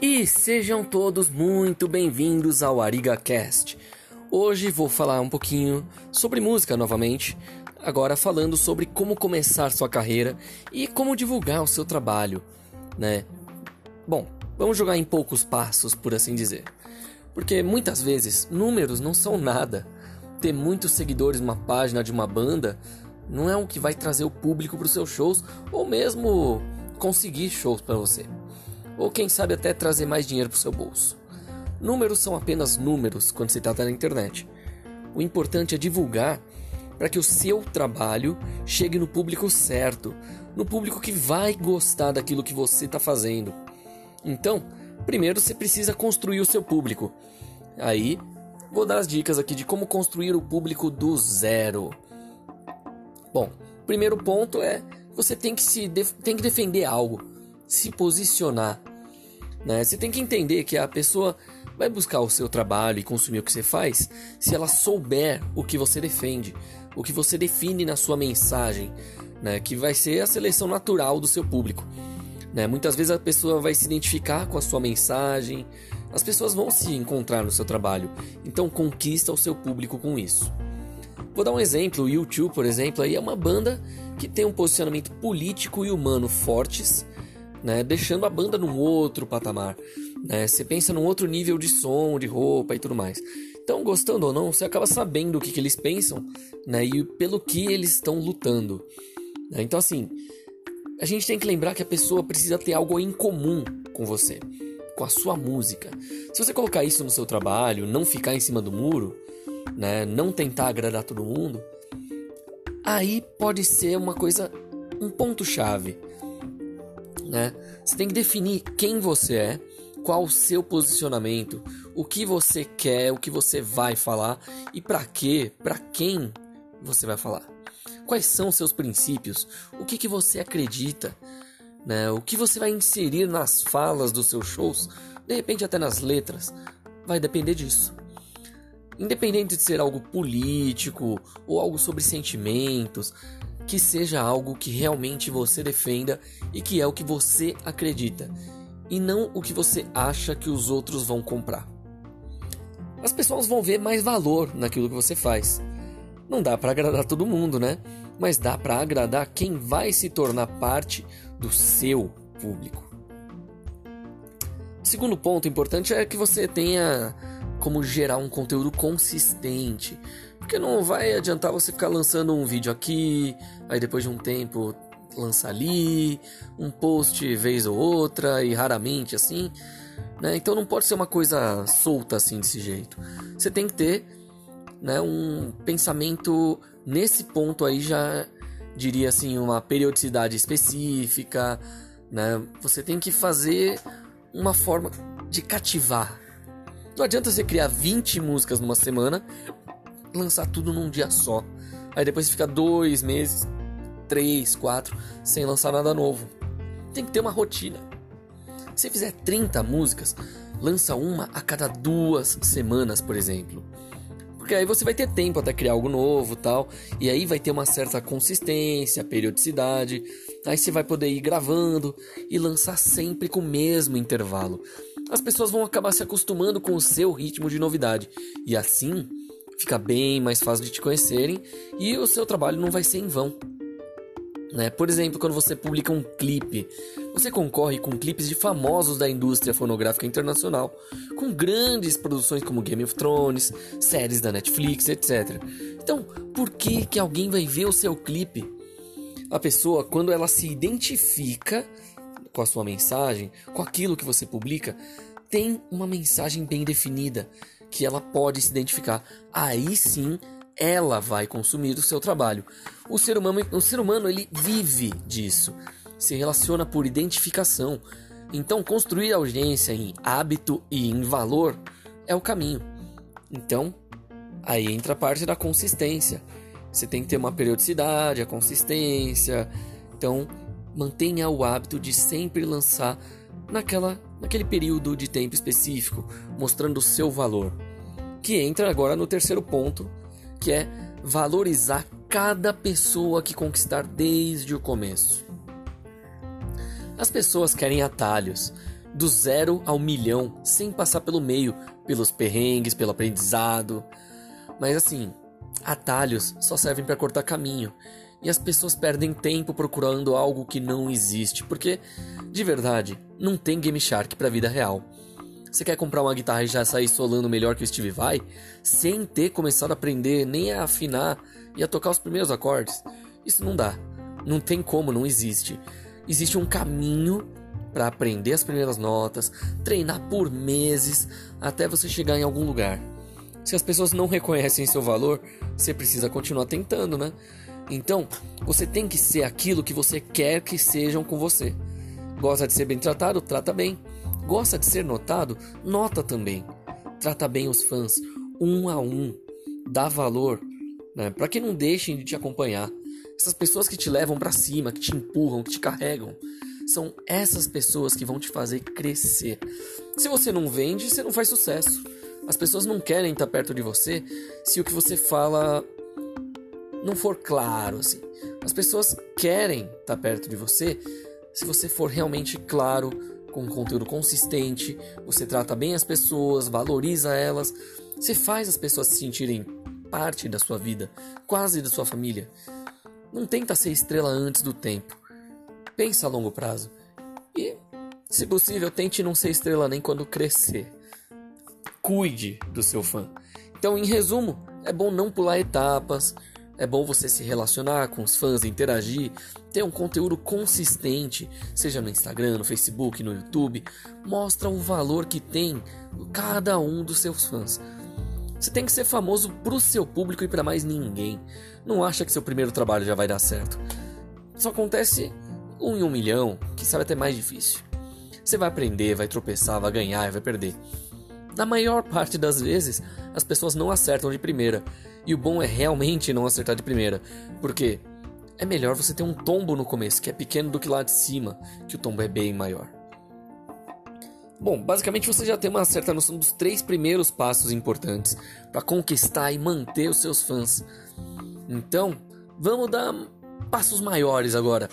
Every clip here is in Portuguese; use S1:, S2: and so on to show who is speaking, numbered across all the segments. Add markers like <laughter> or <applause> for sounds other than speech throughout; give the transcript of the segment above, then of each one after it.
S1: E sejam todos muito bem-vindos ao ArigaCast. Hoje vou falar um pouquinho sobre música novamente, agora falando sobre como começar sua carreira e como divulgar o seu trabalho, né? Bom, vamos jogar em poucos passos, por assim dizer. Porque muitas vezes números não são nada. Ter muitos seguidores numa página de uma banda não é o que vai trazer o público para os seus shows ou mesmo conseguir shows para você ou quem sabe até trazer mais dinheiro para o seu bolso. Números são apenas números quando se trata na internet. O importante é divulgar para que o seu trabalho chegue no público certo, no público que vai gostar daquilo que você está fazendo. Então, primeiro você precisa construir o seu público. Aí, vou dar as dicas aqui de como construir o público do zero. Bom, primeiro ponto é você tem que se tem que defender algo, se posicionar. Né? Você tem que entender que a pessoa vai buscar o seu trabalho e consumir o que você faz se ela souber o que você defende, o que você define na sua mensagem, né? que vai ser a seleção natural do seu público. Né? Muitas vezes a pessoa vai se identificar com a sua mensagem, as pessoas vão se encontrar no seu trabalho, então conquista o seu público com isso. Vou dar um exemplo, o YouTube, por exemplo, aí é uma banda que tem um posicionamento político e humano fortes, né? Deixando a banda num outro patamar. Né? Você pensa num outro nível de som, de roupa e tudo mais. Então, gostando ou não, você acaba sabendo o que, que eles pensam, né? E pelo que eles estão lutando. Né? Então, assim, a gente tem que lembrar que a pessoa precisa ter algo em comum com você, com a sua música. Se você colocar isso no seu trabalho, não ficar em cima do muro, né? Não tentar agradar todo mundo, aí pode ser uma coisa, um ponto chave né? Você tem que definir quem você é, qual o seu posicionamento, o que você quer, o que você vai falar e para quê, para quem você vai falar. Quais são os seus princípios? O que, que você acredita? Né? O que você vai inserir nas falas dos seus shows? De repente até nas letras. Vai depender disso. Independente de ser algo político ou algo sobre sentimentos, que seja algo que realmente você defenda e que é o que você acredita, e não o que você acha que os outros vão comprar. As pessoas vão ver mais valor naquilo que você faz. Não dá para agradar todo mundo, né? Mas dá para agradar quem vai se tornar parte do seu público. O segundo ponto importante é que você tenha como gerar um conteúdo consistente. Porque não vai adiantar você ficar lançando um vídeo aqui, aí depois de um tempo lança ali, um post vez ou outra e raramente assim. Né? Então não pode ser uma coisa solta assim desse jeito. Você tem que ter né, um pensamento nesse ponto aí já diria assim uma periodicidade específica, né? Você tem que fazer uma forma de cativar. Não adianta você criar 20 músicas numa semana lançar tudo num dia só. Aí depois fica dois meses, três, quatro, sem lançar nada novo. Tem que ter uma rotina. Se fizer 30 músicas, lança uma a cada duas semanas, por exemplo. Porque aí você vai ter tempo até criar algo novo tal. E aí vai ter uma certa consistência, periodicidade. Aí você vai poder ir gravando e lançar sempre com o mesmo intervalo. As pessoas vão acabar se acostumando com o seu ritmo de novidade. E assim fica bem mais fácil de te conhecerem e o seu trabalho não vai ser em vão. Né? Por exemplo, quando você publica um clipe, você concorre com clipes de famosos da indústria fonográfica internacional, com grandes produções como Game of Thrones, séries da Netflix, etc. Então, por que que alguém vai ver o seu clipe? A pessoa, quando ela se identifica com a sua mensagem, com aquilo que você publica, tem uma mensagem bem definida que ela pode se identificar. Aí sim, ela vai consumir o seu trabalho. O ser humano, o ser humano ele vive disso, se relaciona por identificação. Então, construir audiência em hábito e em valor é o caminho. Então, aí entra a parte da consistência. Você tem que ter uma periodicidade, a consistência. Então, mantenha o hábito de sempre lançar naquela, naquele período de tempo específico, mostrando o seu valor. Que entra agora no terceiro ponto, que é valorizar cada pessoa que conquistar desde o começo. As pessoas querem atalhos, do zero ao milhão, sem passar pelo meio, pelos perrengues, pelo aprendizado. Mas assim, atalhos só servem para cortar caminho. E as pessoas perdem tempo procurando algo que não existe, porque, de verdade, não tem Game Shark pra vida real. Você quer comprar uma guitarra e já sair solando melhor que o Steve Vai, sem ter começado a aprender nem a afinar e a tocar os primeiros acordes? Isso não dá. Não tem como, não existe. Existe um caminho para aprender as primeiras notas, treinar por meses até você chegar em algum lugar. Se as pessoas não reconhecem seu valor, você precisa continuar tentando, né? Então, você tem que ser aquilo que você quer que sejam com você. Gosta de ser bem tratado? Trata bem. Gosta de ser notado? Nota também. Trata bem os fãs, um a um. Dá valor, né? Para que não deixem de te acompanhar. Essas pessoas que te levam para cima, que te empurram, que te carregam, são essas pessoas que vão te fazer crescer. Se você não vende, você não faz sucesso. As pessoas não querem estar perto de você se o que você fala não for claro, assim. As pessoas querem estar perto de você se você for realmente claro, com um conteúdo consistente, você trata bem as pessoas, valoriza elas, você faz as pessoas se sentirem parte da sua vida, quase da sua família. Não tenta ser estrela antes do tempo. Pensa a longo prazo. E, se possível, tente não ser estrela nem quando crescer. Cuide do seu fã. Então, em resumo, é bom não pular etapas, é bom você se relacionar com os fãs, interagir, ter um conteúdo consistente, seja no Instagram, no Facebook, no YouTube. Mostra o valor que tem cada um dos seus fãs. Você tem que ser famoso pro seu público e para mais ninguém. Não acha que seu primeiro trabalho já vai dar certo. Isso acontece um em um milhão, que sabe até mais difícil. Você vai aprender, vai tropeçar, vai ganhar e vai perder. Na maior parte das vezes, as pessoas não acertam de primeira. E o bom é realmente não acertar de primeira. Porque é melhor você ter um tombo no começo, que é pequeno do que lá de cima, que o tombo é bem maior. Bom, basicamente você já tem uma certa noção dos três primeiros passos importantes para conquistar e manter os seus fãs. Então, vamos dar passos maiores agora.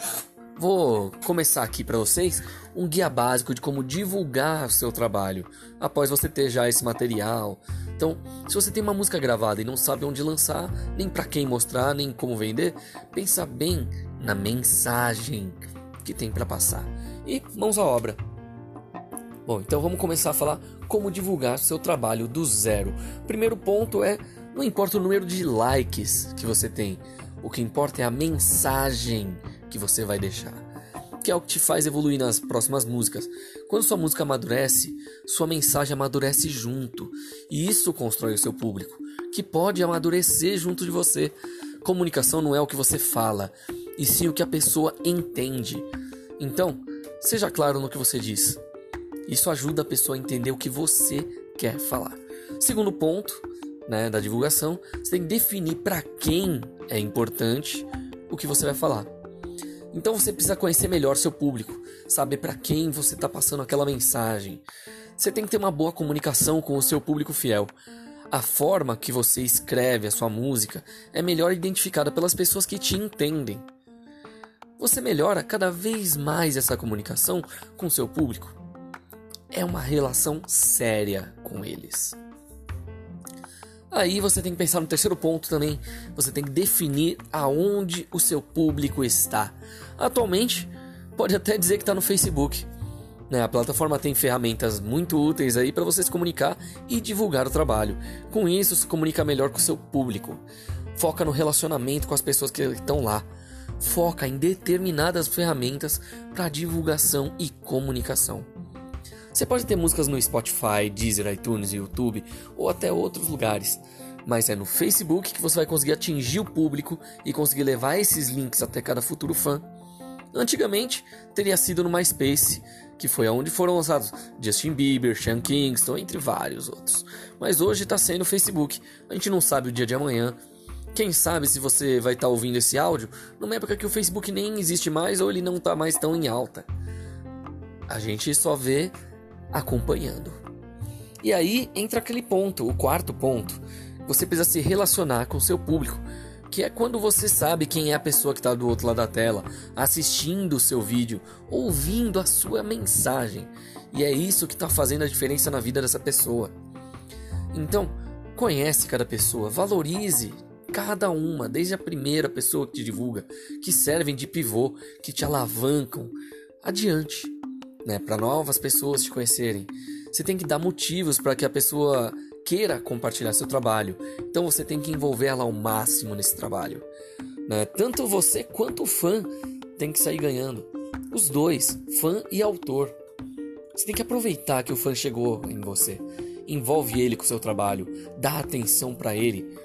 S1: Vou começar aqui para vocês um guia básico de como divulgar o seu trabalho após você ter já esse material. Então, se você tem uma música gravada e não sabe onde lançar, nem para quem mostrar, nem como vender, pensa bem na mensagem que tem para passar. E mãos à obra. Bom, então vamos começar a falar como divulgar seu trabalho do zero. Primeiro ponto é, não importa o número de likes que você tem, o que importa é a mensagem que você vai deixar, que é o que te faz evoluir nas próximas músicas. Quando sua música amadurece, sua mensagem amadurece junto, e isso constrói o seu público, que pode amadurecer junto de você. Comunicação não é o que você fala, e sim o que a pessoa entende. Então, seja claro no que você diz. Isso ajuda a pessoa a entender o que você quer falar. Segundo ponto, né, da divulgação, você tem que definir para quem é importante o que você vai falar. Então você precisa conhecer melhor seu público, saber para quem você está passando aquela mensagem. Você tem que ter uma boa comunicação com o seu público fiel. A forma que você escreve a sua música é melhor identificada pelas pessoas que te entendem. Você melhora cada vez mais essa comunicação com seu público. É uma relação séria com eles. Aí você tem que pensar no terceiro ponto também. Você tem que definir aonde o seu público está. Atualmente, pode até dizer que está no Facebook. Né? A plataforma tem ferramentas muito úteis aí para você se comunicar e divulgar o trabalho. Com isso, se comunica melhor com o seu público. Foca no relacionamento com as pessoas que estão lá. Foca em determinadas ferramentas para divulgação e comunicação. Você pode ter músicas no Spotify, Deezer, iTunes, YouTube ou até outros lugares, mas é no Facebook que você vai conseguir atingir o público e conseguir levar esses links até cada futuro fã. Antigamente teria sido no MySpace, que foi aonde foram lançados Justin Bieber, Sean Kingston, entre vários outros. Mas hoje está sendo o Facebook. A gente não sabe o dia de amanhã. Quem sabe se você vai estar tá ouvindo esse áudio numa época que o Facebook nem existe mais ou ele não está mais tão em alta. A gente só vê acompanhando. E aí entra aquele ponto, o quarto ponto. Você precisa se relacionar com o seu público, que é quando você sabe quem é a pessoa que está do outro lado da tela, assistindo o seu vídeo, ouvindo a sua mensagem. E é isso que está fazendo a diferença na vida dessa pessoa. Então, conhece cada pessoa, valorize cada uma, desde a primeira pessoa que te divulga, que servem de pivô, que te alavancam adiante, né, para novas pessoas te conhecerem. Você tem que dar motivos para que a pessoa queira compartilhar seu trabalho. Então você tem que envolver ela ao máximo nesse trabalho. Né? Tanto você quanto o fã tem que sair ganhando. Os dois, fã e autor. Você tem que aproveitar que o fã chegou em você. Envolve ele com o seu trabalho, dá atenção para ele,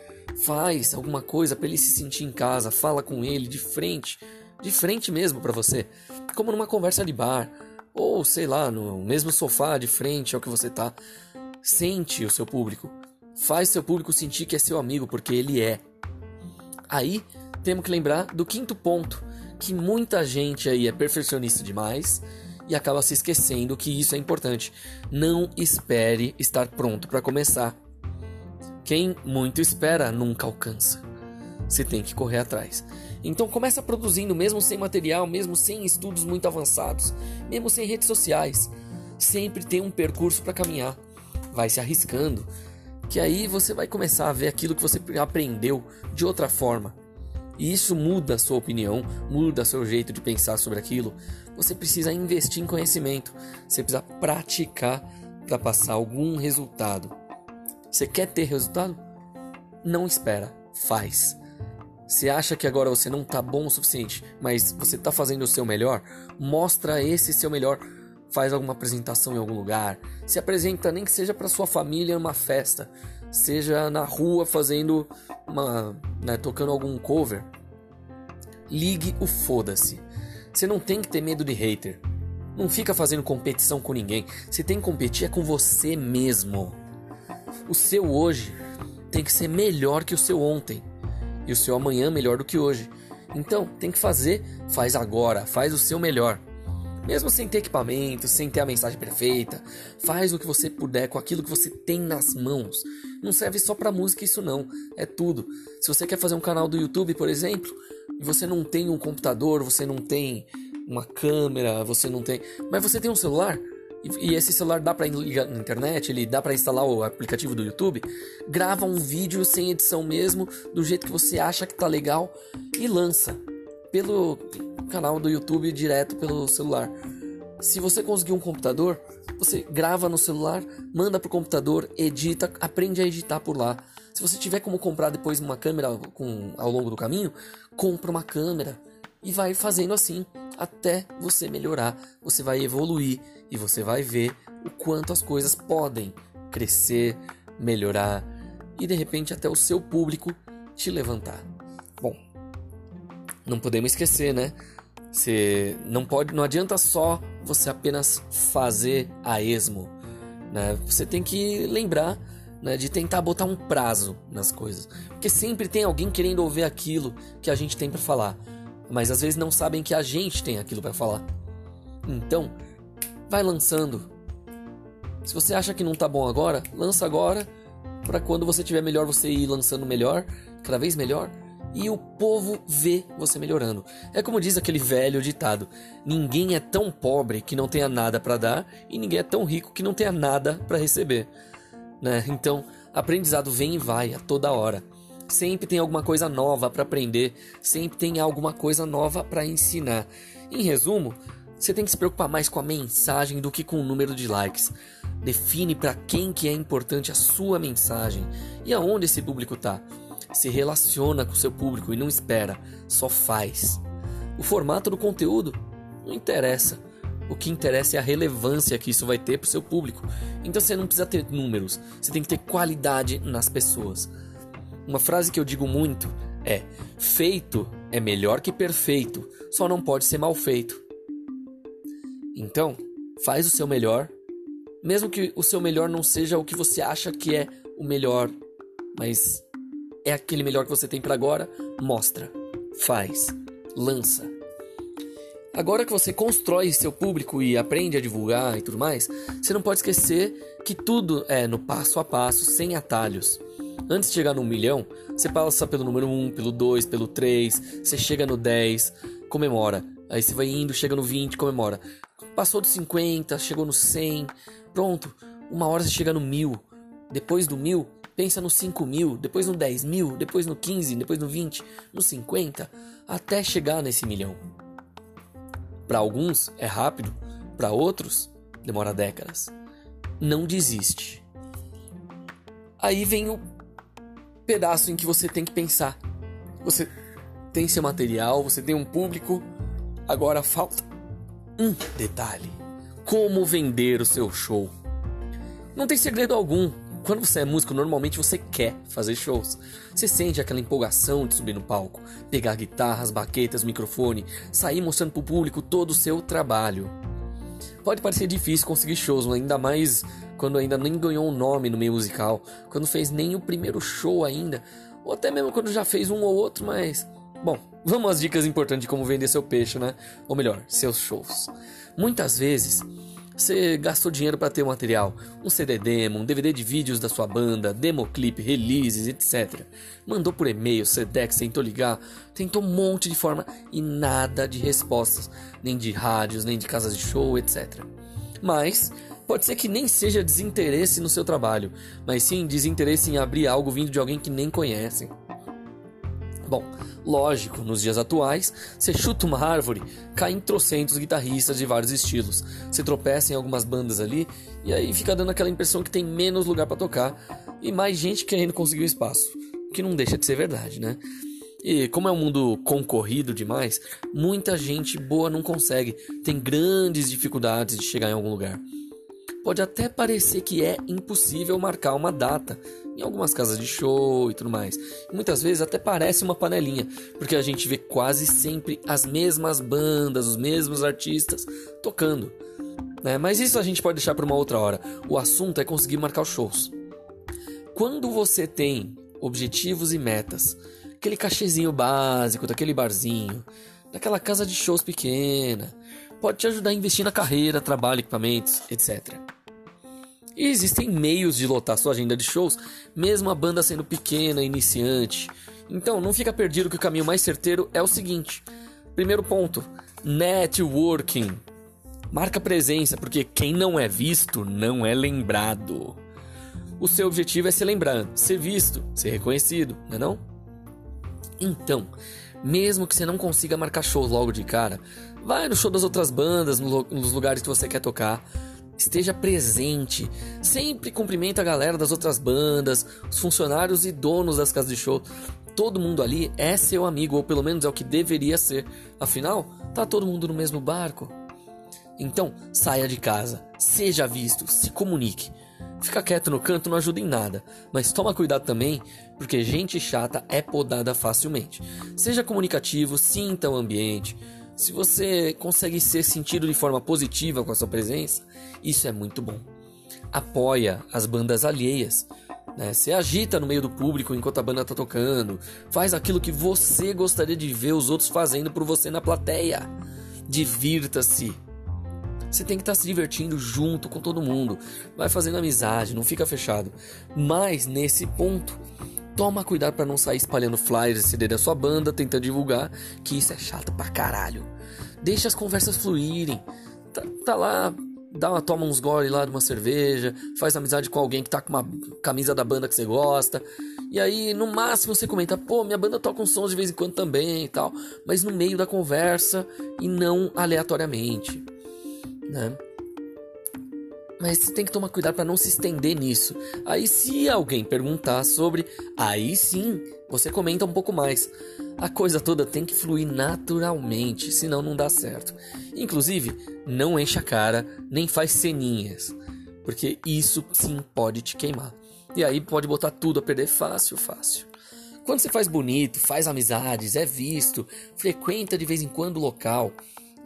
S1: faz alguma coisa para ele se sentir em casa, fala com ele de frente, de frente mesmo para você, como numa conversa de bar, ou sei lá, no mesmo sofá de frente ao que você tá. Sente o seu público. Faz seu público sentir que é seu amigo, porque ele é. Aí temos que lembrar do quinto ponto, que muita gente aí é perfeccionista demais e acaba se esquecendo que isso é importante. Não espere estar pronto para começar. Quem muito espera nunca alcança. Você tem que correr atrás. Então começa produzindo mesmo sem material, mesmo sem estudos muito avançados, mesmo sem redes sociais. Sempre tem um percurso para caminhar vai se arriscando, que aí você vai começar a ver aquilo que você aprendeu de outra forma. E isso muda a sua opinião, muda seu jeito de pensar sobre aquilo. Você precisa investir em conhecimento, você precisa praticar para passar algum resultado. Você quer ter resultado? Não espera, faz. Você acha que agora você não está bom o suficiente, mas você está fazendo o seu melhor? Mostra esse seu melhor faz alguma apresentação em algum lugar, se apresenta nem que seja para sua família numa festa, seja na rua fazendo uma, né, tocando algum cover. Ligue o foda-se. Você não tem que ter medo de hater. Não fica fazendo competição com ninguém. Você tem que competir é com você mesmo. O seu hoje tem que ser melhor que o seu ontem e o seu amanhã melhor do que hoje. Então, tem que fazer, faz agora, faz o seu melhor. Mesmo sem ter equipamento, sem ter a mensagem perfeita, faz o que você puder com aquilo que você tem nas mãos. Não serve só para música isso não, é tudo. Se você quer fazer um canal do YouTube, por exemplo, e você não tem um computador, você não tem uma câmera, você não tem, mas você tem um celular, e, esse celular dá para ligar na internet, ele dá para instalar o aplicativo do YouTube, grava um vídeo sem edição mesmo, do jeito que você acha que tá legal e lança pelo canal do YouTube direto pelo celular. Se você conseguir um computador, você grava no celular, manda pro computador, edita, aprende a editar por lá. Se você tiver como comprar depois uma câmera com, ao longo do caminho, compra uma câmera e vai fazendo assim até você melhorar. Você vai evoluir e você vai ver o quanto as coisas podem crescer, melhorar e de repente até o seu público te levantar. Bom, não podemos esquecer, né? Você não pode, não adianta só você apenas fazer a esmo, né? Você tem que lembrar né, de tentar botar um prazo nas coisas, porque sempre tem alguém querendo ouvir aquilo que a gente tem para falar, mas às vezes não sabem que a gente tem aquilo para falar. Então, vai lançando. Se você acha que não tá bom agora, lança agora, para quando você tiver melhor você ir lançando melhor, cada vez melhor e o povo vê você melhorando. É como diz aquele velho ditado: ninguém é tão pobre que não tenha nada para dar e ninguém é tão rico que não tenha nada para receber. Né? Então, aprendizado vem e vai a toda hora. Sempre tem alguma coisa nova para aprender, sempre tem alguma coisa nova para ensinar. Em resumo, você tem que se preocupar mais com a mensagem do que com o número de likes. Define para quem que é importante a sua mensagem e aonde esse público está se relaciona com seu público e não espera, só faz. O formato do conteúdo não interessa. O que interessa é a relevância que isso vai ter para o seu público. Então você não precisa ter números, você tem que ter qualidade nas pessoas. Uma frase que eu digo muito é: feito é melhor que perfeito, só não pode ser mal feito. Então, faz o seu melhor, mesmo que o seu melhor não seja o que você acha que é o melhor, mas é aquele melhor que você tem para agora, mostra, faz, lança. Agora que você constrói seu público e aprende a divulgar e tudo mais, você não pode esquecer que tudo é no passo a passo, sem atalhos. Antes de chegar no milhão, você passa pelo número 1, pelo 2, pelo 3, você chega no 10, comemora. Aí você vai indo, chega no 20, comemora. Passou dos 50, chegou no 100, pronto. Uma hora você chega no mil. Depois do mil, pensa no 5 mil, depois no 10 mil, depois no 15, depois no 20, no 50, até chegar nesse milhão. Para alguns é rápido, para outros demora décadas. Não desiste. Aí vem o pedaço em que você tem que pensar. Você tem seu material, você tem um público, agora falta um detalhe: como vender o seu show. Não tem segredo algum. Quando você é músico, normalmente você quer fazer shows. Você sente aquela empolgação de subir no palco, pegar guitarras, baquetas, microfone, sair mostrando pro público todo o seu trabalho. Pode parecer difícil conseguir shows, ainda mais quando ainda nem ganhou um nome no meio musical, quando fez nem o primeiro show ainda, ou até mesmo quando já fez um ou outro, mas. Bom, vamos às dicas importantes de como vender seu peixe, né? Ou melhor, seus shows. Muitas vezes você gastou dinheiro para ter um material, um CD demo, um DVD de vídeos da sua banda, demo clip, releases, etc. Mandou por e-mail, Sedex, tentou ligar, tentou um monte de forma e nada de respostas, nem de rádios, nem de casas de show, etc. Mas pode ser que nem seja desinteresse no seu trabalho, mas sim desinteresse em abrir algo vindo de alguém que nem conhecem. Bom, lógico, nos dias atuais, você chuta uma árvore, caem trocentos guitarristas de vários estilos. Você tropeça em algumas bandas ali e aí fica dando aquela impressão que tem menos lugar para tocar e mais gente querendo conseguir um espaço, que não deixa de ser verdade, né? E como é um mundo concorrido demais, muita gente boa não consegue, tem grandes dificuldades de chegar em algum lugar. Pode até parecer que é impossível marcar uma data em algumas casas de show e tudo mais. Muitas vezes até parece uma panelinha, porque a gente vê quase sempre as mesmas bandas, os mesmos artistas tocando. Né? Mas isso a gente pode deixar para uma outra hora. O assunto é conseguir marcar os shows. Quando você tem objetivos e metas, aquele cachezinho básico daquele barzinho, daquela casa de shows pequena, pode te ajudar a investir na carreira, trabalho, equipamentos, etc. E existem meios de lotar sua agenda de shows, mesmo a banda sendo pequena, iniciante. Então, não fica perdido que o caminho mais certeiro é o seguinte: primeiro ponto, networking. Marca presença, porque quem não é visto não é lembrado. O seu objetivo é ser lembrado, ser visto, ser reconhecido, não é não? Então, mesmo que você não consiga marcar shows logo de cara, vai no show das outras bandas, nos lugares que você quer tocar. Esteja presente, sempre cumprimenta a galera das outras bandas, os funcionários e donos das casas de show. Todo mundo ali é seu amigo, ou pelo menos é o que deveria ser. Afinal, tá todo mundo no mesmo barco. Então, saia de casa, seja visto, se comunique. Ficar quieto no canto não ajuda em nada, mas toma cuidado também, porque gente chata é podada facilmente. Seja comunicativo, sinta o ambiente. Se você consegue ser sentido de forma positiva com a sua presença, isso é muito bom. Apoia as bandas alheias. Né? Se agita no meio do público enquanto a banda está tocando. Faz aquilo que você gostaria de ver os outros fazendo por você na plateia. Divirta-se. Você tem que estar tá se divertindo junto com todo mundo. Vai fazendo amizade, não fica fechado. Mas nesse ponto, Toma cuidado para não sair espalhando flyers e CD da sua banda, tentando divulgar, que isso é chato pra caralho. Deixa as conversas fluírem. Tá, tá lá, dá uma, toma uns gole lá de uma cerveja, faz amizade com alguém que tá com uma camisa da banda que você gosta. E aí, no máximo, você comenta, pô, minha banda toca uns sons de vez em quando também e tal. Mas no meio da conversa e não aleatoriamente, né? Mas você tem que tomar cuidado para não se estender nisso. Aí, se alguém perguntar sobre, aí sim você comenta um pouco mais. A coisa toda tem que fluir naturalmente, senão não dá certo. Inclusive, não enche a cara, nem faz ceninhas, porque isso sim pode te queimar. E aí pode botar tudo a perder fácil, fácil. Quando você faz bonito, faz amizades, é visto, frequenta de vez em quando o local,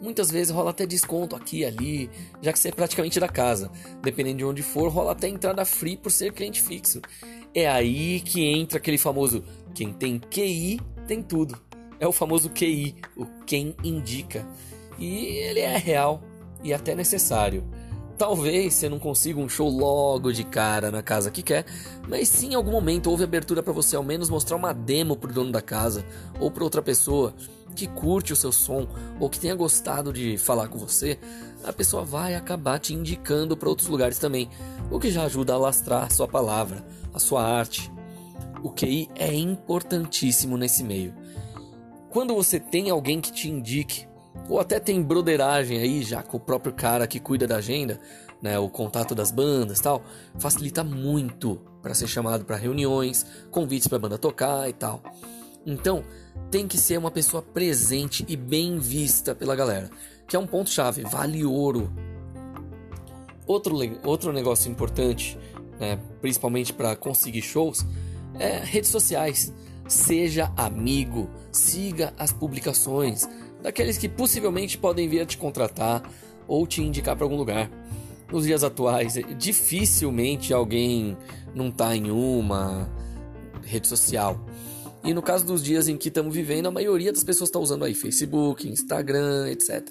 S1: Muitas vezes rola até desconto aqui e ali, já que você é praticamente da casa. Dependendo de onde for, rola até entrada free por ser cliente fixo. É aí que entra aquele famoso quem tem QI tem tudo. É o famoso QI, o quem indica. E ele é real e até necessário. Talvez você não consiga um show logo de cara na casa que quer, mas sim em algum momento houve abertura para você ao menos mostrar uma demo pro dono da casa ou para outra pessoa que curte o seu som ou que tenha gostado de falar com você, a pessoa vai acabar te indicando para outros lugares também, o que já ajuda a lastrar a sua palavra, a sua arte. O QI é importantíssimo nesse meio. Quando você tem alguém que te indique ou até tem broderagem aí, já com o próprio cara que cuida da agenda, né, o contato das bandas tal, facilita muito para ser chamado para reuniões, convites para banda tocar e tal. Então, tem que ser uma pessoa presente e bem vista pela galera, que é um ponto chave, vale ouro. Outro, outro negócio importante, né, principalmente para conseguir shows, é redes sociais. Seja amigo, siga as publicações, daqueles que possivelmente podem vir a te contratar ou te indicar para algum lugar. Nos dias atuais, dificilmente alguém não está em uma rede social. E no caso dos dias em que estamos vivendo, a maioria das pessoas está usando aí Facebook, Instagram, etc.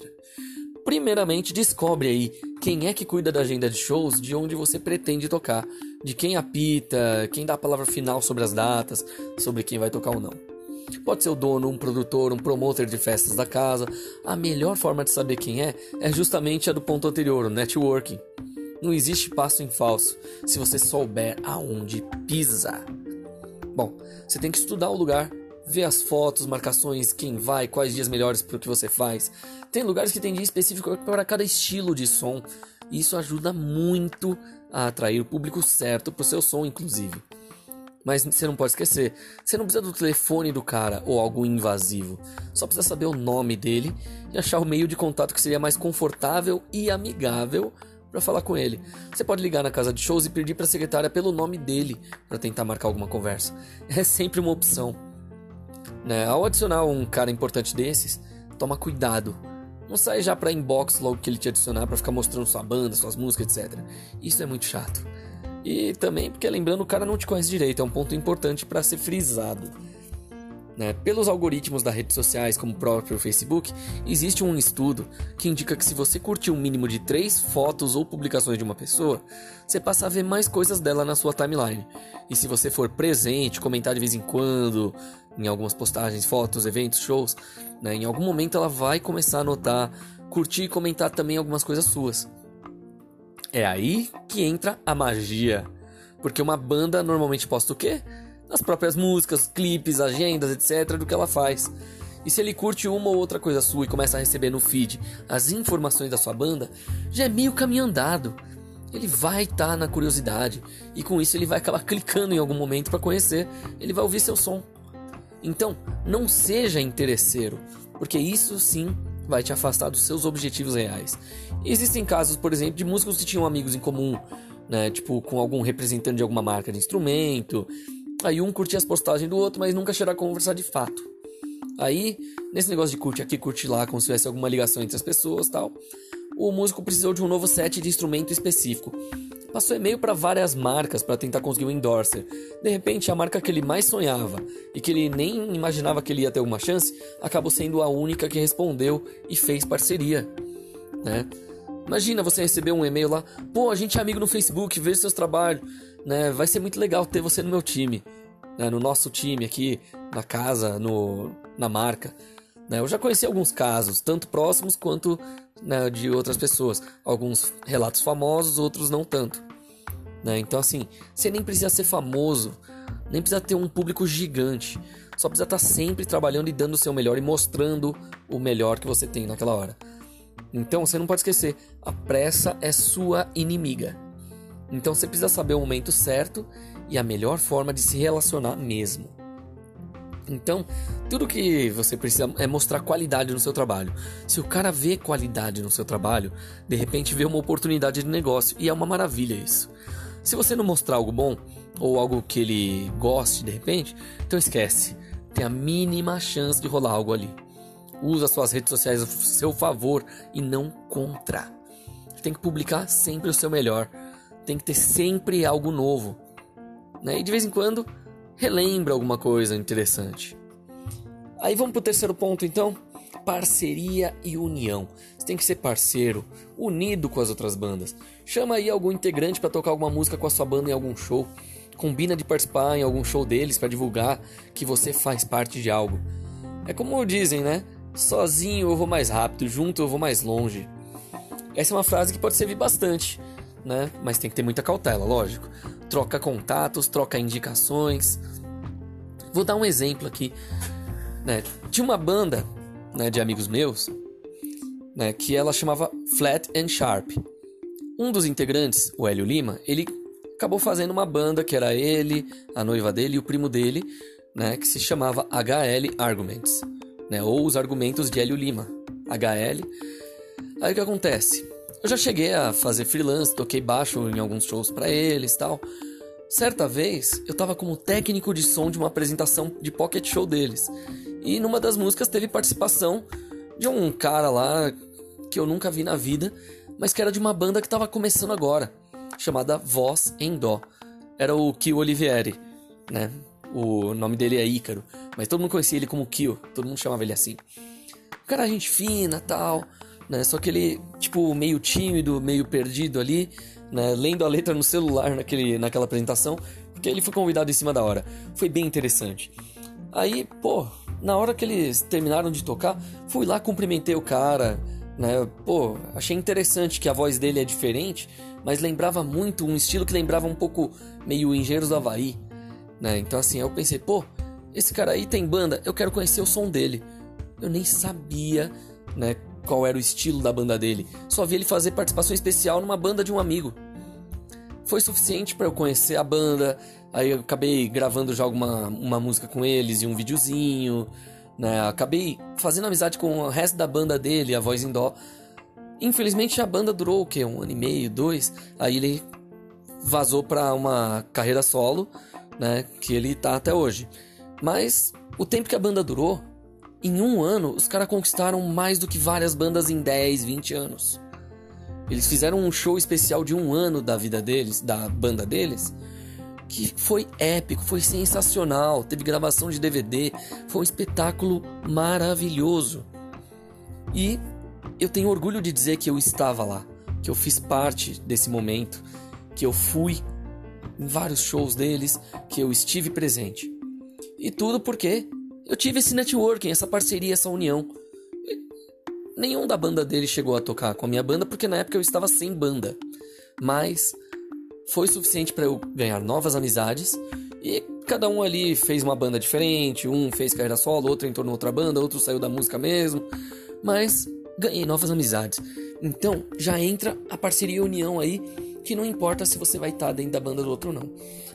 S1: Primeiramente, descobre aí quem é que cuida da agenda de shows, de onde você pretende tocar, de quem apita, quem dá a palavra final sobre as datas, sobre quem vai tocar ou não. Pode ser o dono, um produtor, um promotor de festas da casa. A melhor forma de saber quem é é justamente a do ponto anterior, o networking. Não existe passo em falso se você souber aonde pisar. Bom, você tem que estudar o lugar, ver as fotos, marcações, quem vai, quais dias melhores para o que você faz. Tem lugares que tem dia específico para cada estilo de som. Isso ajuda muito a atrair o público certo para o seu som, inclusive. Mas você não pode esquecer, você não precisa do telefone do cara ou algo invasivo. Só precisa saber o nome dele e achar o meio de contato que seria mais confortável e amigável para falar com ele. Você pode ligar na casa de shows e pedir para a secretária pelo nome dele para tentar marcar alguma conversa. É sempre uma opção. Né? Ao adicionar um cara importante desses, toma cuidado. Não sai já para inbox logo que ele te adicionar para ficar mostrando sua banda, suas músicas, etc. Isso é muito chato. E também porque, lembrando, o cara não te conhece direito, é um ponto importante para ser frisado. Né? Pelos algoritmos das redes sociais, como o próprio Facebook, existe um estudo que indica que se você curtir um mínimo de três fotos ou publicações de uma pessoa, você passa a ver mais coisas dela na sua timeline. E se você for presente, comentar de vez em quando, em algumas postagens, fotos, eventos, shows, né? em algum momento ela vai começar a notar, curtir e comentar também algumas coisas suas. É aí que entra a magia. Porque uma banda normalmente posta o quê? As próprias músicas, clipes, agendas, etc. do que ela faz. E se ele curte uma ou outra coisa sua e começa a receber no feed as informações da sua banda, já é meio caminho andado. Ele vai estar tá na curiosidade e com isso ele vai acabar <laughs> clicando em algum momento para conhecer, ele vai ouvir seu som. Então, não seja interesseiro, porque isso sim vai te afastar dos seus objetivos reais. existem casos, por exemplo, de músicos que tinham amigos em comum, né? Tipo, com algum representante de alguma marca de instrumento. Aí um curtia as postagens do outro, mas nunca chegaram a conversar de fato. Aí, nesse negócio de curte aqui, curte lá, como se tivesse alguma ligação entre as pessoas tal, o músico precisou de um novo set de instrumento específico. Passou e-mail para várias marcas para tentar conseguir um endorser. De repente, a marca que ele mais sonhava e que ele nem imaginava que ele ia ter alguma chance, acabou sendo a única que respondeu e fez parceria, né? Imagina você receber um e-mail lá, pô, a gente é amigo no Facebook, vejo seus trabalhos, né? Vai ser muito legal ter você no meu time, né? no nosso time aqui, na casa, no, na marca. Né? Eu já conheci alguns casos, tanto próximos quanto né, de outras pessoas. Alguns relatos famosos, outros não tanto. Né? Então, assim, você nem precisa ser famoso, nem precisa ter um público gigante. Só precisa estar sempre trabalhando e dando o seu melhor e mostrando o melhor que você tem naquela hora. Então, você não pode esquecer: a pressa é sua inimiga. Então, você precisa saber o momento certo e a melhor forma de se relacionar mesmo. Então, tudo que você precisa é mostrar qualidade no seu trabalho. Se o cara vê qualidade no seu trabalho, de repente vê uma oportunidade de negócio e é uma maravilha isso. Se você não mostrar algo bom ou algo que ele goste de repente, então esquece. Tem a mínima chance de rolar algo ali. Usa suas redes sociais a seu favor e não contra. Tem que publicar sempre o seu melhor. Tem que ter sempre algo novo. Né? E de vez em quando relembra alguma coisa interessante. Aí vamos para o terceiro ponto então. parceria e união. Você tem que ser parceiro, unido com as outras bandas. Chama aí algum integrante para tocar alguma música com a sua banda em algum show. Combina de participar em algum show deles para divulgar que você faz parte de algo. É como dizem, né? Sozinho eu vou mais rápido, junto eu vou mais longe. Essa é uma frase que pode servir bastante, né? Mas tem que ter muita cautela, lógico. Troca contatos, troca indicações. Vou dar um exemplo aqui. Né? Tinha uma banda né, de amigos meus né, que ela chamava Flat and Sharp. Um dos integrantes, o Hélio Lima, ele acabou fazendo uma banda que era ele, a noiva dele e o primo dele, né, que se chamava HL Arguments, né, ou os argumentos de Hélio Lima, HL. Aí o que acontece? Eu já cheguei a fazer freelance, toquei baixo em alguns shows para eles, tal. Certa vez, eu tava como técnico de som de uma apresentação de pocket show deles. E numa das músicas teve participação de um cara lá que eu nunca vi na vida, mas que era de uma banda que tava começando agora chamada Voz em Dó. Era o Kio Olivieri, né? O nome dele é Ícaro, mas todo mundo conhecia ele como Kio, todo mundo chamava ele assim. O cara, gente fina tal, né? Só que ele, tipo, meio tímido, meio perdido ali, né? Lendo a letra no celular naquele, naquela apresentação, porque ele foi convidado em cima da hora. Foi bem interessante. Aí, pô, na hora que eles terminaram de tocar, fui lá, cumprimentei o cara, né? Pô, achei interessante que a voz dele é diferente, mas lembrava muito um estilo que lembrava um pouco meio Engenheiros do Havaí, né? Então assim, eu pensei, pô, esse cara aí tem banda, eu quero conhecer o som dele. Eu nem sabia, né, qual era o estilo da banda dele. Só vi ele fazer participação especial numa banda de um amigo. Foi suficiente para eu conhecer a banda, aí eu acabei gravando já alguma uma música com eles e um videozinho, né? Acabei fazendo amizade com o resto da banda dele, a Voz em Dó. Infelizmente a banda durou o quê? Um ano e meio, dois. Aí ele vazou para uma carreira solo, né? Que ele tá até hoje. Mas o tempo que a banda durou, em um ano, os caras conquistaram mais do que várias bandas em 10, 20 anos. Eles fizeram um show especial de um ano da vida deles, da banda deles, que foi épico, foi sensacional. Teve gravação de DVD, foi um espetáculo maravilhoso. E eu tenho orgulho de dizer que eu estava lá, que eu fiz parte desse momento, que eu fui em vários shows deles, que eu estive presente. E tudo porque eu tive esse networking, essa parceria, essa união. Nenhum da banda dele chegou a tocar com a minha banda porque na época eu estava sem banda. Mas foi suficiente para eu ganhar novas amizades e cada um ali fez uma banda diferente, um fez carreira solo, outro entrou em outra banda, outro saiu da música mesmo, mas ganhei novas amizades. Então já entra a parceria e união aí, que não importa se você vai estar tá dentro da banda do outro ou não.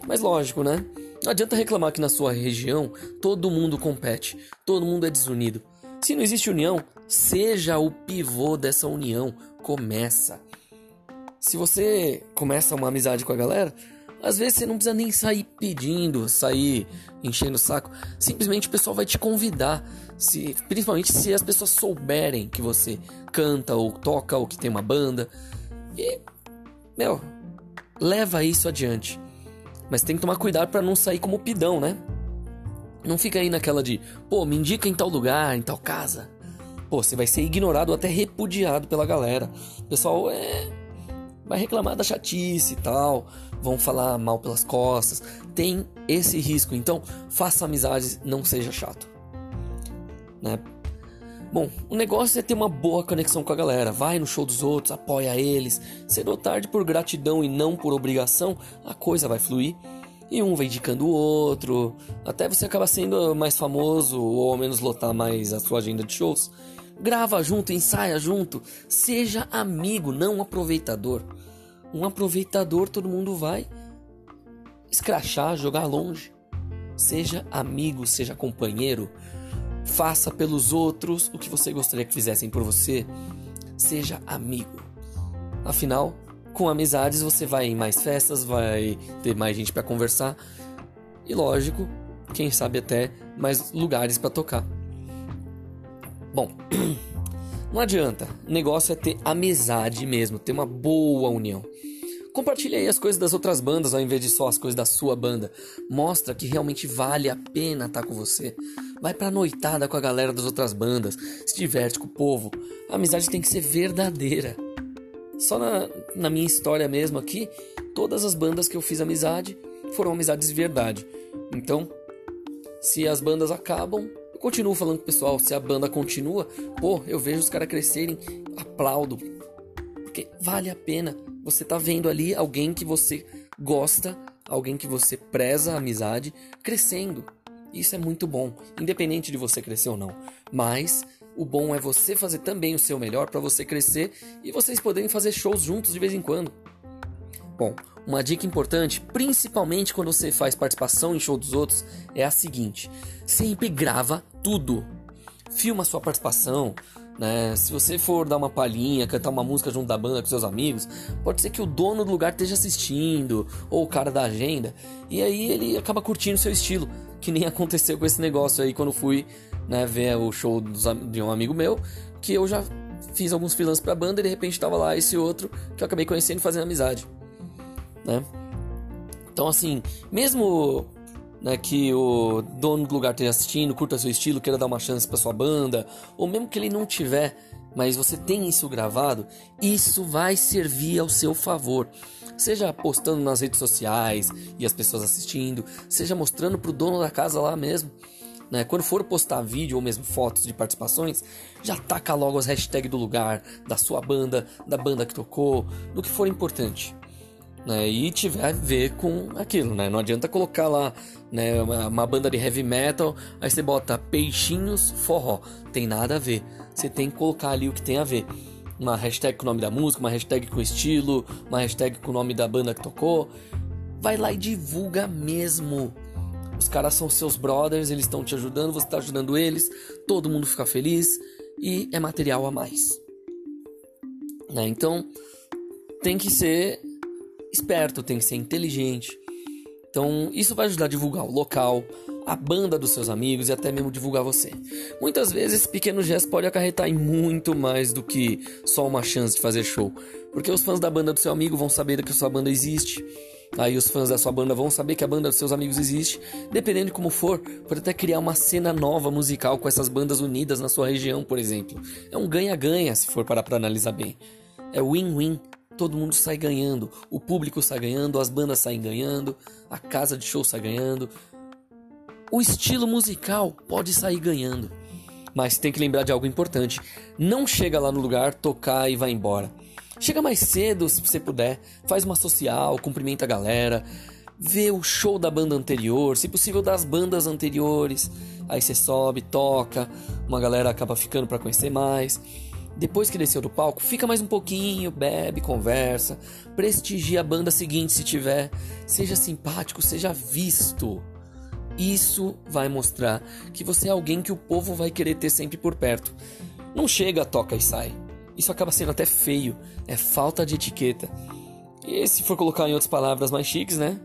S1: Mas lógico, né? Não adianta reclamar que na sua região todo mundo compete, todo mundo é desunido. Se não existe união, seja o pivô dessa união. Começa se você começa uma amizade com a galera, às vezes você não precisa nem sair pedindo, sair enchendo o saco. Simplesmente o pessoal vai te convidar. Se, principalmente se as pessoas souberem que você canta ou toca ou que tem uma banda. E, meu, leva isso adiante. Mas tem que tomar cuidado para não sair como pidão, né? Não fica aí naquela de, pô, me indica em tal lugar, em tal casa. Pô, você vai ser ignorado ou até repudiado pela galera. O pessoal é vai reclamar da chatice e tal, vão falar mal pelas costas. Tem esse risco, então faça amizades, não seja chato. Né? Bom, o negócio é ter uma boa conexão com a galera. Vai no show dos outros, apoia eles. Cedo ou tarde, por gratidão e não por obrigação, a coisa vai fluir. E um vai indicando o outro, até você acaba sendo mais famoso ou ao menos lotar mais a sua agenda de shows. Grava junto, ensaia junto, seja amigo, não aproveitador. Um aproveitador todo mundo vai escrachar, jogar longe. Seja amigo, seja companheiro. Faça pelos outros o que você gostaria que fizessem por você. Seja amigo. Afinal, com amizades você vai em mais festas, vai ter mais gente para conversar e lógico, quem sabe até mais lugares para tocar. Bom, <clears throat> não adianta. O negócio é ter amizade mesmo, ter uma boa união. Compartilhe aí as coisas das outras bandas ao invés de só as coisas da sua banda. Mostra que realmente vale a pena estar com você. Vai pra noitada com a galera das outras bandas, se diverte com o povo. A amizade tem que ser verdadeira. Só na, na minha história mesmo aqui, todas as bandas que eu fiz amizade foram amizades de verdade. Então, se as bandas acabam, eu continuo falando com o pessoal. Se a banda continua, pô, eu vejo os caras crescerem, aplaudo. Porque vale a pena. Você tá vendo ali alguém que você gosta, alguém que você preza a amizade, crescendo. Isso é muito bom, independente de você crescer ou não. Mas o bom é você fazer também o seu melhor para você crescer e vocês poderem fazer shows juntos de vez em quando. Bom, uma dica importante, principalmente quando você faz participação em show dos outros, é a seguinte: sempre grava tudo. Filma sua participação, né? Se você for dar uma palhinha, cantar uma música junto da banda com seus amigos, pode ser que o dono do lugar esteja assistindo ou o cara da agenda, e aí ele acaba curtindo o seu estilo, que nem <laughs> aconteceu com esse negócio aí quando fui né, ver o show dos, de um amigo meu, que eu já fiz alguns freelances pra banda e de repente tava lá esse outro que eu acabei conhecendo e fazendo amizade, né? Então assim, mesmo né, que o dono do lugar esteja assistindo, curta seu estilo, queira dar uma chance para sua banda, ou mesmo que ele não tiver, mas você tem isso gravado, isso vai servir ao seu favor. Seja postando nas redes sociais e as pessoas assistindo, seja mostrando pro dono da casa lá mesmo. Né? Quando for postar vídeo ou mesmo fotos de participações, já taca logo as hashtags do lugar, da sua banda, da banda que tocou, do que for importante. Né? E tiver a ver com aquilo, né? Não adianta colocar lá né, uma, uma banda de heavy metal, aí você bota peixinhos forró. Tem nada a ver. Você tem que colocar ali o que tem a ver. Uma hashtag com o nome da música, uma hashtag com o estilo, uma hashtag com o nome da banda que tocou. Vai lá e divulga mesmo. Os caras são seus brothers, eles estão te ajudando, você está ajudando eles, todo mundo fica feliz e é material a mais. Né? Então tem que ser esperto, tem que ser inteligente. Então isso vai ajudar a divulgar o local, a banda dos seus amigos e até mesmo divulgar você. Muitas vezes esse pequeno gesto pode acarretar em muito mais do que só uma chance de fazer show, porque os fãs da banda do seu amigo vão saber que a sua banda existe Aí os fãs da sua banda vão saber que a banda dos seus amigos existe. Dependendo de como for, pode até criar uma cena nova musical com essas bandas unidas na sua região, por exemplo. É um ganha-ganha se for parar para analisar bem. É win-win. Todo mundo sai ganhando. O público sai ganhando, as bandas saem ganhando, a casa de show sai ganhando. O estilo musical pode sair ganhando. Mas tem que lembrar de algo importante. Não chega lá no lugar, tocar e vai embora. Chega mais cedo, se você puder, faz uma social, cumprimenta a galera, vê o show da banda anterior, se possível das bandas anteriores. Aí você sobe, toca, uma galera acaba ficando para conhecer mais. Depois que desceu do palco, fica mais um pouquinho, bebe, conversa, prestigia a banda seguinte se tiver, seja simpático, seja visto. Isso vai mostrar que você é alguém que o povo vai querer ter sempre por perto. Não chega, toca e sai. Isso acaba sendo até feio, é falta de etiqueta. E se for colocar em outras palavras mais chiques, né?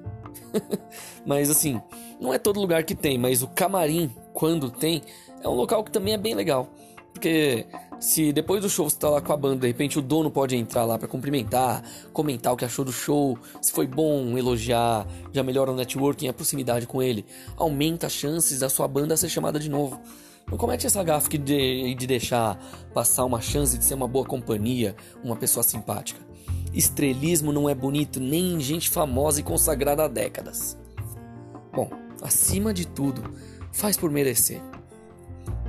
S1: <laughs> mas assim, não é todo lugar que tem, mas o camarim, quando tem, é um local que também é bem legal. Porque se depois do show você tá lá com a banda, de repente o dono pode entrar lá para cumprimentar, comentar o que achou do show, se foi bom, elogiar, já melhora o networking a proximidade com ele, aumenta as chances da sua banda ser chamada de novo. Não comete essa gafe de, de deixar passar uma chance de ser uma boa companhia, uma pessoa simpática. Estrelismo não é bonito nem em gente famosa e consagrada há décadas. Bom, acima de tudo, faz por merecer.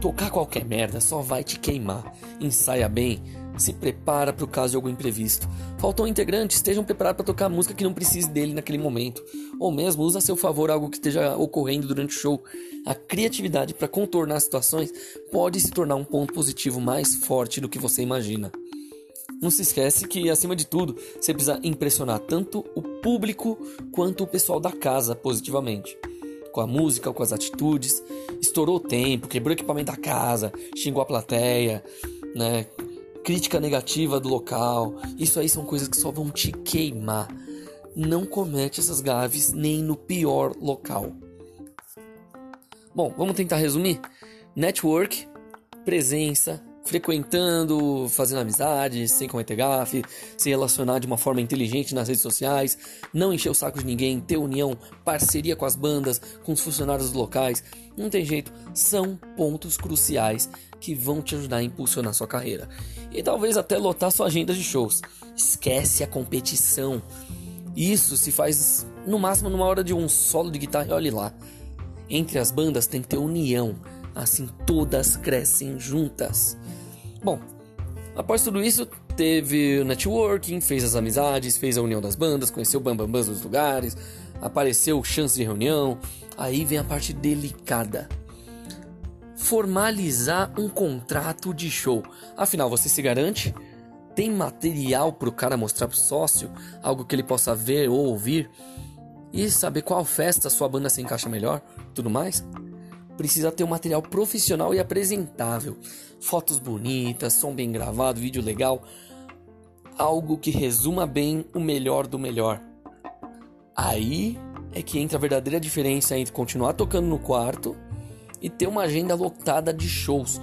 S1: Tocar qualquer merda só vai te queimar. Ensaia bem, se prepara para o caso de algum imprevisto. Faltou um integrante, estejam preparados para tocar música que não precise dele naquele momento. Ou mesmo usa a seu favor algo que esteja ocorrendo durante o show. A criatividade para contornar situações pode se tornar um ponto positivo mais forte do que você imagina. Não se esquece que, acima de tudo, você precisa impressionar tanto o público quanto o pessoal da casa positivamente. Com a música, com as atitudes, estourou o tempo, quebrou o equipamento da casa, xingou a plateia, né? crítica negativa do local. Isso aí são coisas que só vão te queimar. Não comete essas gaves nem no pior local. Bom, vamos tentar resumir? Network, presença, frequentando, fazendo amizade, sem cometer gafe, se relacionar de uma forma inteligente nas redes sociais, não encher o saco de ninguém, ter união, parceria com as bandas, com os funcionários locais. Não tem jeito, são pontos cruciais que vão te ajudar a impulsionar sua carreira. E talvez até lotar sua agenda de shows. Esquece a competição. Isso se faz no máximo numa hora de um solo de guitarra e olhe lá. Entre as bandas tem que ter união, assim todas crescem juntas. Bom, após tudo isso, teve o networking, fez as amizades, fez a união das bandas, conheceu bambambãs dos lugares, apareceu chance de reunião. Aí vem a parte delicada. Formalizar um contrato de show. Afinal, você se garante? Tem material para o cara mostrar pro sócio? Algo que ele possa ver ou ouvir? E saber qual festa sua banda se encaixa melhor? Tudo mais? Precisa ter um material profissional e apresentável. Fotos bonitas, som bem gravado, vídeo legal. Algo que resuma bem o melhor do melhor. Aí é que entra a verdadeira diferença entre continuar tocando no quarto e ter uma agenda lotada de shows.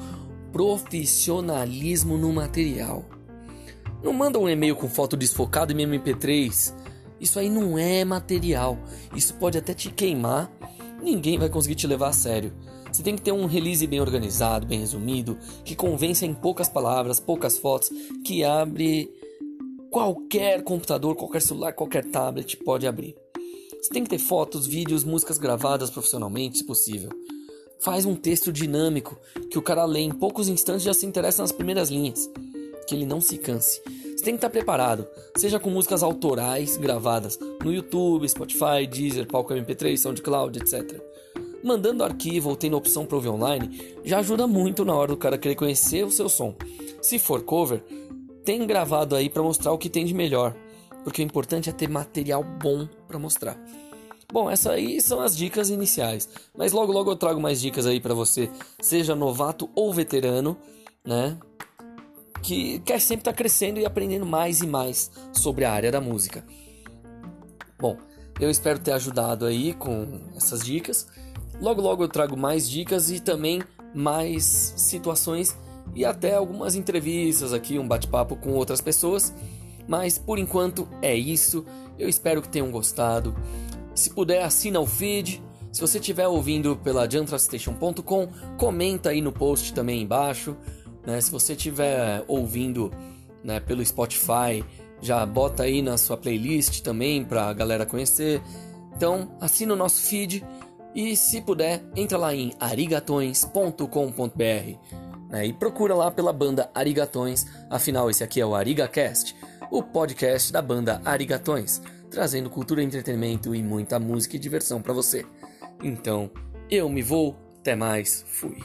S1: Profissionalismo no material. Não manda um e-mail com foto desfocada e MP3. Isso aí não é material. Isso pode até te queimar. Ninguém vai conseguir te levar a sério. Você tem que ter um release bem organizado, bem resumido, que convença em poucas palavras, poucas fotos, que abre qualquer computador, qualquer celular, qualquer tablet pode abrir. Você tem que ter fotos, vídeos, músicas gravadas profissionalmente, se possível. Faz um texto dinâmico que o cara lê em poucos instantes já se interessa nas primeiras linhas que ele não se canse. Você tem que estar preparado, seja com músicas autorais gravadas no YouTube, Spotify, Deezer, Palco MP3, SoundCloud, etc. Mandando arquivo ou tendo opção para ouvir online já ajuda muito na hora do cara querer conhecer o seu som. Se for cover, tem gravado aí para mostrar o que tem de melhor, porque o importante é ter material bom para mostrar. Bom, essas aí são as dicas iniciais, mas logo logo eu trago mais dicas aí para você, seja novato ou veterano, né? Que quer sempre estar tá crescendo e aprendendo mais e mais sobre a área da música. Bom, eu espero ter ajudado aí com essas dicas. Logo logo eu trago mais dicas e também mais situações e até algumas entrevistas aqui, um bate-papo com outras pessoas. Mas por enquanto é isso. Eu espero que tenham gostado. Se puder, assina o feed. Se você estiver ouvindo pela jantrastation.com, comenta aí no post também embaixo. Né? Se você estiver ouvindo né, pelo Spotify, já bota aí na sua playlist também para a galera conhecer. Então, assina o nosso feed e, se puder, entra lá em arigatões.com.br né, e procura lá pela banda Arigatões. Afinal, esse aqui é o ArigaCast, o podcast da banda Arigatões, trazendo cultura, entretenimento e muita música e diversão para você. Então, eu me vou, até mais, fui.